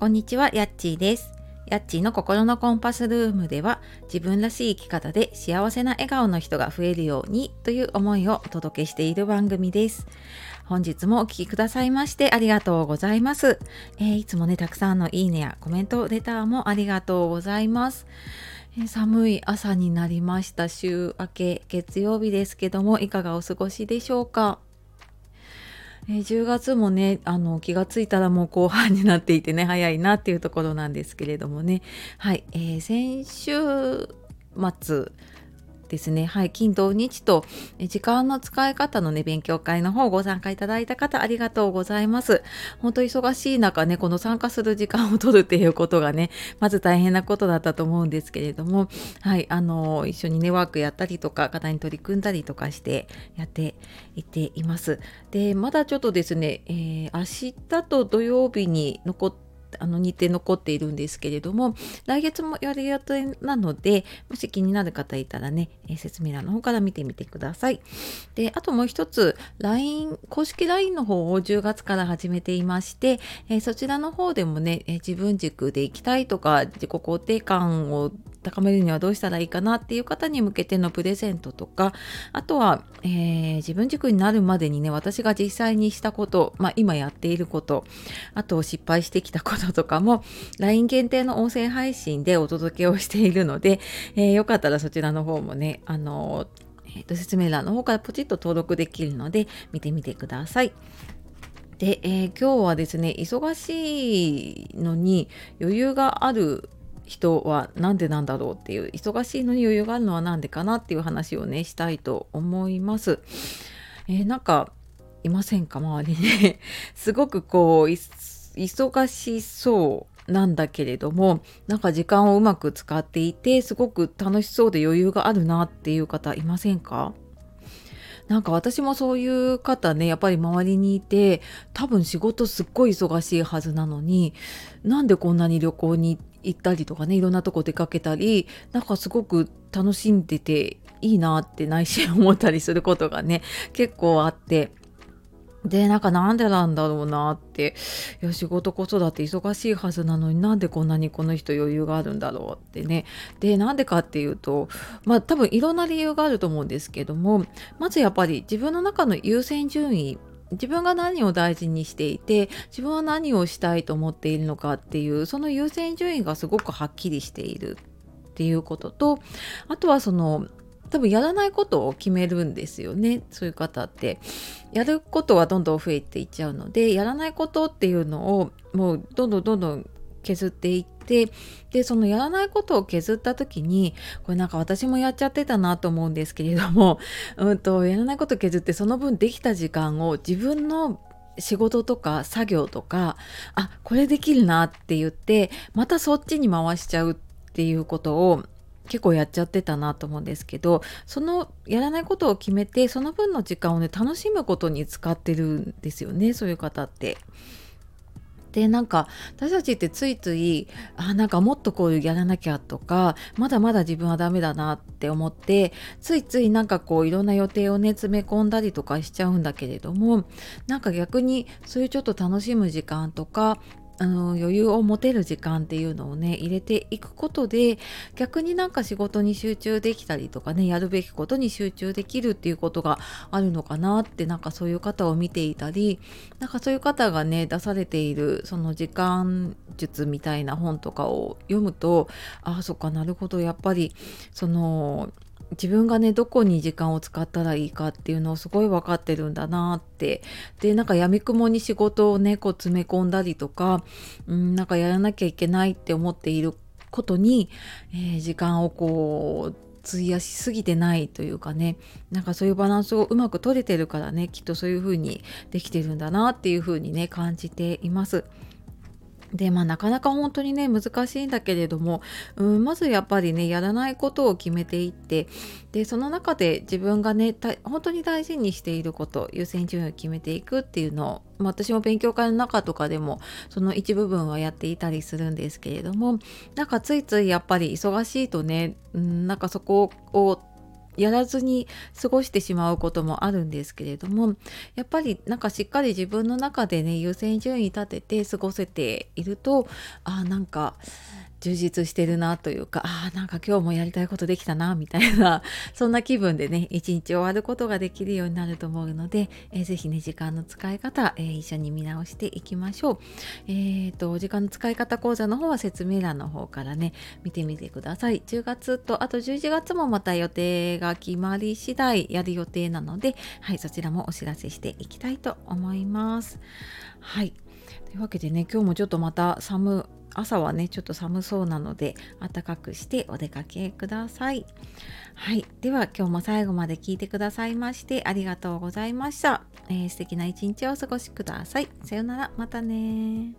こんにちは、やっちーです。やっちーの心のコンパスルームでは自分らしい生き方で幸せな笑顔の人が増えるようにという思いをお届けしている番組です。本日もお聴きくださいましてありがとうございます。えーいつもね、たくさんのいいねやコメント、レターもありがとうございます。寒い朝になりました週明け月曜日ですけどもいかがお過ごしでしょうか？え10月もねあの気がついたらもう後半になっていてね早いなっていうところなんですけれどもね。はい、えー先週末ですね。はい。金土日と時間の使い方のね勉強会の方ご参加いただいた方ありがとうございます。本当忙しい中ねこの参加する時間を取るっていうことがね まず大変なことだったと思うんですけれどもはい。あの一緒にねワークやったりとか課題に取り組んだりとかしてやっていっています。でまだちょっとですね、えー明日と土曜日に残っあの日程残っているんですけれども来月もやる予定なのでもし気になる方いたらね、えー説明欄の方から見てみてください。であともう一つ LINE 公式 LINE の方を10月から始めていまして、えーそちらの方でもね、え自分軸で行きたいとか自己肯定感を高めるにはどうしたらいいかなっていう方に向けてのプレゼントとかあとは、えー自分軸になるまでにね私が実際にしたこと、まあ、今やっていることあと失敗してきたこととかも LINE 限定の音声配信でお届けをしているので、えーよかったらそちらの方もねあのえーと説明欄の方からポチッと登録できるので見てみてください。で、えー今日はですね忙しいのに余裕がある人はなんでなんだろうっていう忙しいのに余裕があるのはなんでかなっていう話をねしたいと思います。えーなんかいませんか周りに すごくこう忙しそうなんだけれどもなんか時間をうまく使っていてすごく楽しそうで余裕があるなっていう方いませんか？なんか私もそういう方ねやっぱり周りにいて多分仕事すっごい忙しいはずなのになんでこんなに旅行に行っ行ったりとかねいろんなとこ出かけたりなんかすごく楽しんでていいなって内心思ったりすることがね結構あって。でなんかなんでなんだろうなって。いや仕事子育て忙しいはずなのになんでこんなにこの人余裕があるんだろうってね。でなんでかっていうとまあ多分いろんな理由があると思うんですけどもまずやっぱり自分の中の優先順位自分が何を大事にしていて自分は何をしたいと思っているのかっていうその優先順位がすごくはっきりしているっていうこととあとはその多分やらないことを決めるんですよねそういう方って。やることはどんどん増えていっちゃうのでやらないことっていうのをもうどんどんどんどん削っていってでそのやらないことを削った時にこれなんか私もやっちゃってたなと思うんですけれども、うん、とやらないことを削ってその分できた時間を自分の仕事とか作業とかあこれできるなって言ってまたそっちに回しちゃうっていうことを結構やっちゃってたなと思うんですけどそのやらないことを決めてその分の時間をね楽しむことに使ってるんですよねそういう方って。でなんか私たちってついついあなんかもっとこうやらなきゃとかまだまだ自分はダメだなって思ってついついなんかこういろんな予定をね詰め込んだりとかしちゃうんだけれどもなんか逆にそういうちょっと楽しむ時間とかあの余裕を持てる時間っていうのをね入れていくことで逆になんか仕事に集中できたりとかねやるべきことに集中できるっていうことがあるのかなってなんかそういう方を見ていたりなんかそういう方がね出されているその時間術みたいな本とかを読むとああそっかなるほどやっぱりその自分がねどこに時間を使ったらいいかっていうのをすごい分かってるんだなってでなんかやみくもに仕事をねこう詰め込んだりとか、うん、なんかやらなきゃいけないって思っていることに、えー時間をこう費やしすぎてないというかねなんかそういうバランスをうまく取れてるからねきっとそういう風にできてるんだなっていう風にね感じています。でまあなかなか本当にね難しいんだけれども、うん、まずやっぱりねやらないことを決めていってでその中で自分がね本当に大事にしていること優先順位を決めていくっていうのを、ま、私も勉強会の中とかでもその一部分はやっていたりするんですけれどもなんかついついやっぱり忙しいとね、うん、なんかそこをやらずに過ごしてしまうこともあるんですけれどもやっぱりなんかしっかり自分の中でね優先順位立てて過ごせているとあなんか充実してるなというかあなんか今日もやりたいことできたなみたいな そんな気分でね一日終わることができるようになると思うので、えー、ぜひね時間の使い方、えー、一緒に見直していきましょう。えーと、時間の使い方講座の方は説明欄の方からね見てみてください。10月とあと11月もまた予定が決まり次第やる予定なので、はい、そちらもお知らせしていきたいと思います。はい。というわけでね今日もちょっとまた寒朝はねちょっと寒そうなので暖かくしてお出かけください。はい。では今日も最後まで聞いてくださいましてありがとうございました、えー、素敵な一日をお過ごしください。さようなら。またね